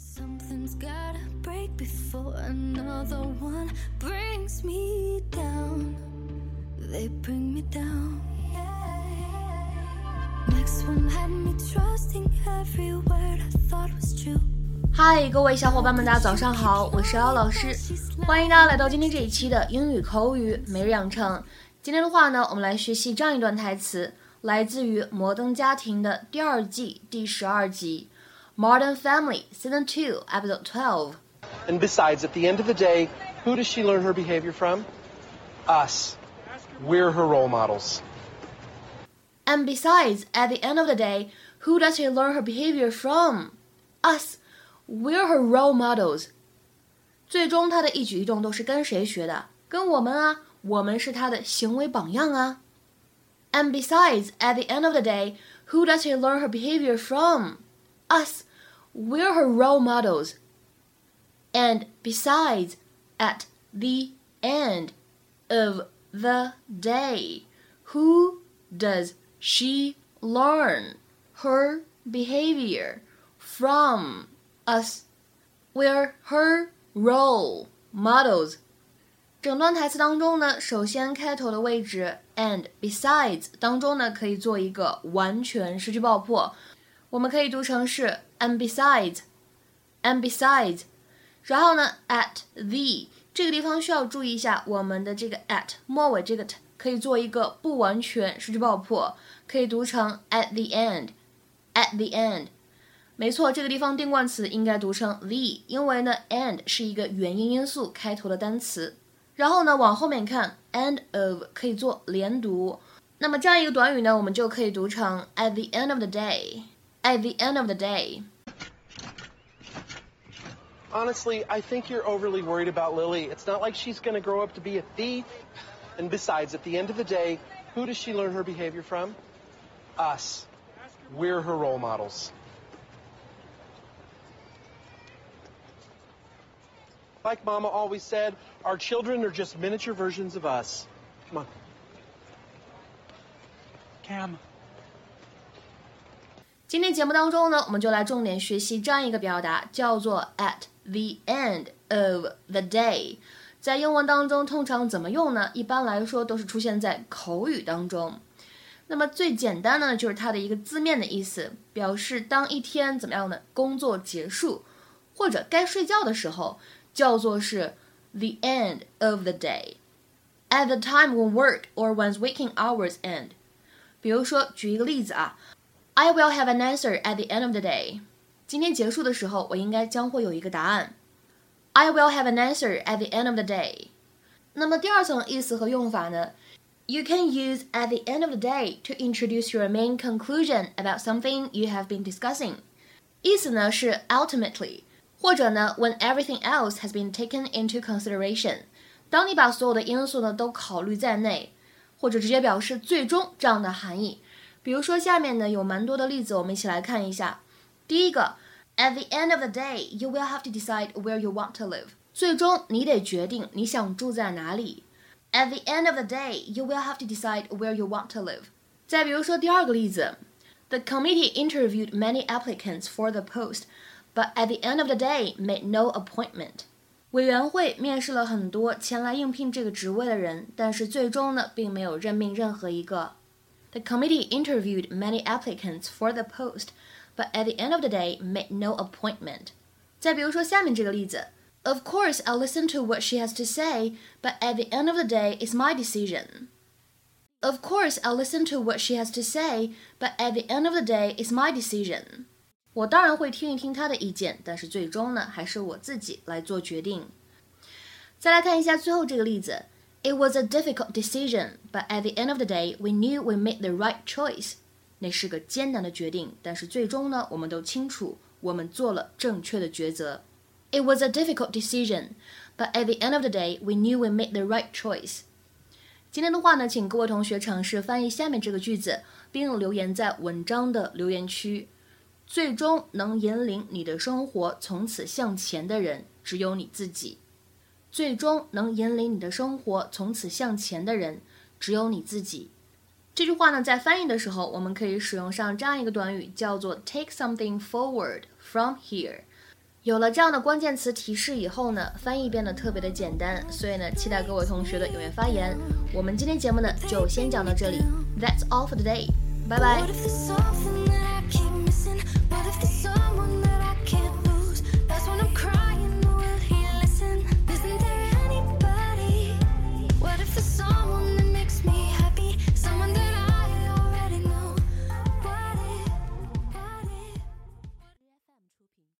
Something's gotta break before another one brings me down. They bring me down. Next one had me trusting every word I thought was true. 嗨，各位小伙伴们，大家早上好，我是姚老师，欢迎大家来到今天这一期的英语口语每日养成。今天的话呢，我们来学习这样一段台词，来自于《摩登家庭》的第二季第十二集。Modern Family, Season 2, Episode 12. And besides, at the end of the day, who does she learn her behavior from? Us. We're her role models. And besides, at the end of the day, who does she learn her behavior from? Us. We're her role models. 最终，她的一举一动都是跟谁学的？跟我们啊，我们是她的行为榜样啊。And besides, at the end of the day, who does she learn her behavior from? Us. We're her role models. And besides, at the end of the day, who does she learn her behavior from? Us. We're her role models. 整段台词当中呢，首先开头的位置 and besides 当中呢，可以做一个完全失去爆破，我们可以读成是 and besides，and besides，然后呢，at the 这个地方需要注意一下，我们的这个 at 末尾这个 t 可以做一个不完全失去爆破，可以读成 at the end，at the end。没错，这个地方定冠词应该读成 the，因为呢 end 是一个元音因素开头的单词。然后呢，往后面看，end of 可以做连读。那么这样一个短语呢，我们就可以读成 at the end of the day。At the end of the day. Honestly, I think you're overly worried about Lily. It's not like she's going to grow up to be a thief. And besides, at the end of the day, who does she learn her behavior from? Us. We're her role models. Like Mama always said, our children are just miniature versions of us. Come on. Cam. 今天节目当中呢，我们就来重点学习这样一个表达，叫做 at the end of the day。在英文当中，通常怎么用呢？一般来说都是出现在口语当中。那么最简单呢，就是它的一个字面的意思，表示当一天怎么样的工作结束，或者该睡觉的时候，叫做是 the end of the day。At the time when work or one's waking hours end。比如说，举一个例子啊。I will have an answer at the end of the day。今天结束的时候，我应该将会有一个答案。I will have an answer at the end of the day。那么第二层意思和用法呢？You can use at the end of the day to introduce your main conclusion about something you have been discussing。意思呢是 ultimately，或者呢 when everything else has been taken into consideration。当你把所有的因素呢都考虑在内，或者直接表示最终这样的含义。 比如说，下面呢有蛮多的例子，我们一起来看一下。第一个，At the end of the day, you will have to decide where you want to live。最终你得决定你想住在哪里。At the end of the day, you will have to decide where you want to live。再比如说第二个例子，The committee interviewed many applicants for the post, but at the end of the day made no appointment。委员会面试了很多前来应聘这个职位的人，但是最终呢，并没有任命任何一个。 The committee interviewed many applicants for the post, but at the end of the day made no appointment. 再比如说下面这个例子，Of course I'll listen to what she has to say, but at the end of the day it's my decision. Of course I'll listen to what she has to say, but at the end of the day it's my decision. 我当然会听一听她的意见，但是最终呢，还是我自己来做决定。再来看一下最后这个例子。 It was a difficult decision, but at the end of the day, we knew we made the right choice. 那是个艰难的决定，但是最终呢，我们都清楚我们做了正确的抉择。It was a difficult decision, but at the end of the day, we knew we made the right choice. 今天的话呢，请各位同学尝试翻译下面这个句子，并留言在文章的留言区。最终能引领你的生活从此向前的人，只有你自己。最终能引领你的生活从此向前的人，只有你自己。这句话呢，在翻译的时候，我们可以使用上这样一个短语，叫做 take something forward from here。有了这样的关键词提示以后呢，翻译变得特别的简单，所以呢，期待各位同学的踊跃发言。我们今天节目呢就先讲到这里，That's all for today，拜拜。